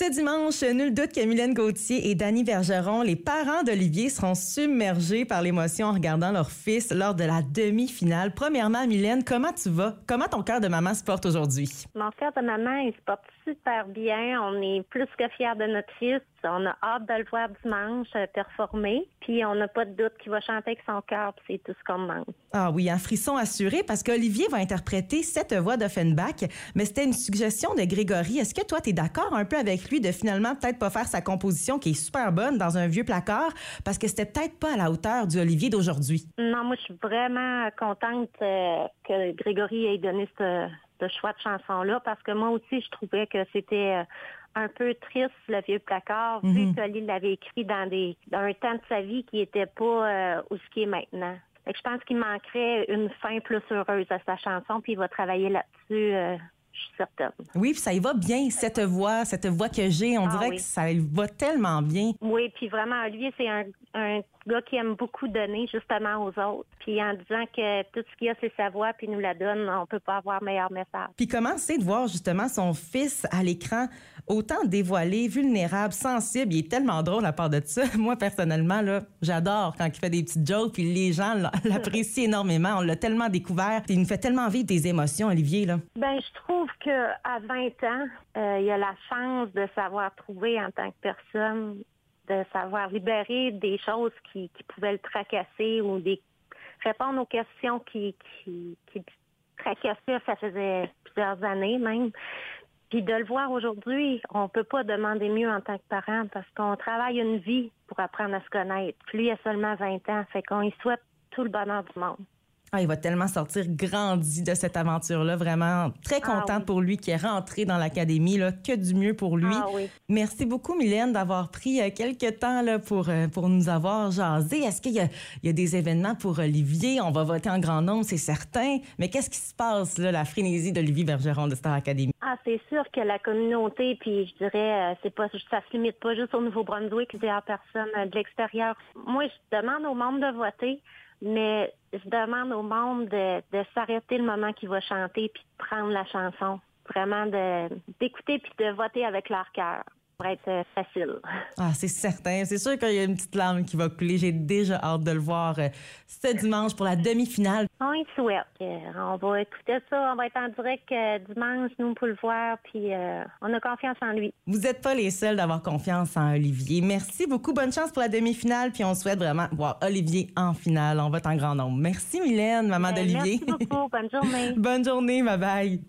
Ce dimanche, nul doute que Mylène Gauthier et Danny Bergeron, les parents d'Olivier, seront submergés par l'émotion en regardant leur fils lors de la demi-finale. Premièrement, Mylène, comment tu vas? Comment ton cœur de maman se porte aujourd'hui? Mon cœur de maman, il se porte super bien. On est plus que fiers de notre fils. On a hâte de le voir dimanche euh, performer. Puis on n'a pas de doute qu'il va chanter avec son cœur. Puis c'est tout ce qu'on demande. Ah oui, un frisson assuré parce qu'Olivier va interpréter cette voix d'Offenbach. Mais c'était une suggestion de Grégory. Est-ce que toi, tu es d'accord un peu avec lui de finalement peut-être pas faire sa composition qui est super bonne dans un vieux placard parce que c'était peut-être pas à la hauteur du Olivier d'aujourd'hui? Non, moi, je suis vraiment contente euh, que Grégory ait donné ce, choix de chanson-là parce que moi aussi, je trouvais que c'était euh, un peu triste, le vieux placard, vu Mhm. que lui l'avait écrit dans des dans un temps de sa vie qui était pas euh, où ce qui est maintenant. Fait que je pense qu'il manquerait une fin plus heureuse à sa chanson, puis il va travailler là-dessus, euh, je suis certaine. Oui, puis ça y va bien, cette voix, cette voix que j'ai. On Ah dirait oui. que ça y va tellement bien. Oui, puis vraiment, Olivier, c'est un, un gars qui aime beaucoup donner justement aux autres. Puis en disant que tout ce qu'il y a, c'est sa voix, puis il nous la donne, on peut pas avoir meilleur message. Puis comment c'est de voir justement son fils à l'écran autant dévoilé, vulnérable, sensible. Il est tellement drôle à part de ça. Moi, personnellement, là, j'adore quand il fait des petites jokes, puis les gens l'apprécient énormément. On l'a tellement découvert. Il nous fait tellement vivre des émotions, Olivier. Là. Ben, je trouve que à 20 ans, euh, il a la chance de savoir trouver en tant que personne, de savoir libérer des choses qui, pouvaient le tracasser ou des répondre aux questions qui, qui, qui tracassaient, ça faisait plusieurs années même. Puis de le voir aujourd'hui, on peut pas demander mieux en tant que parent parce qu'on travaille une vie pour apprendre à se connaître. Puis lui, il a seulement 20 ans, fait qu'on y souhaite tout le bonheur du monde. Ah, il va tellement sortir grandi de cette aventure-là. Vraiment très Ah contente oui. pour lui qui est rentré dans l'académie. Là, que du mieux pour lui. Ah oui. Merci beaucoup, Mylène, d'avoir pris euh, quelques temps là, pour, euh, pour nous avoir jasé. Est-ce qu'il y a, il y a des événements pour Olivier? On va voter en grand nombre, c'est certain. Mais qu'est-ce qui se passe, là, la frénésie d'Olivier Bergeron de Star Academy? Ah, c'est sûr que la communauté, puis je dirais, euh, c'est pas, ça se limite pas juste au Nouveau-Brunswick, a personne euh, de l'extérieur. Moi, je demande au monde de voter, mais je demande au monde de, de s'arrêter le moment qu'il va chanter puis de prendre la chanson. Vraiment d'écouter puis de voter avec leur cœur pour être euh, facile. Ah, c'est certain. C'est sûr qu'il y a une petite larme qui va couler. J'ai déjà hâte de le voir euh, ce dimanche pour la demi-finale. On y souhaite. Euh, on va écouter ça, on va être en direct dimanche, nous, pour le voir, puis euh, on a confiance en lui. Vous n'êtes pas les seuls d'avoir confiance en Olivier. Merci beaucoup. Bonne chance pour la demi-finale. Puis on souhaite vraiment voir Olivier en finale. On vote en grand nombre. Merci, Mylène, maman Euh, d'Olivier. Merci beaucoup. Bonne journée. Bonne journée. Bye bye.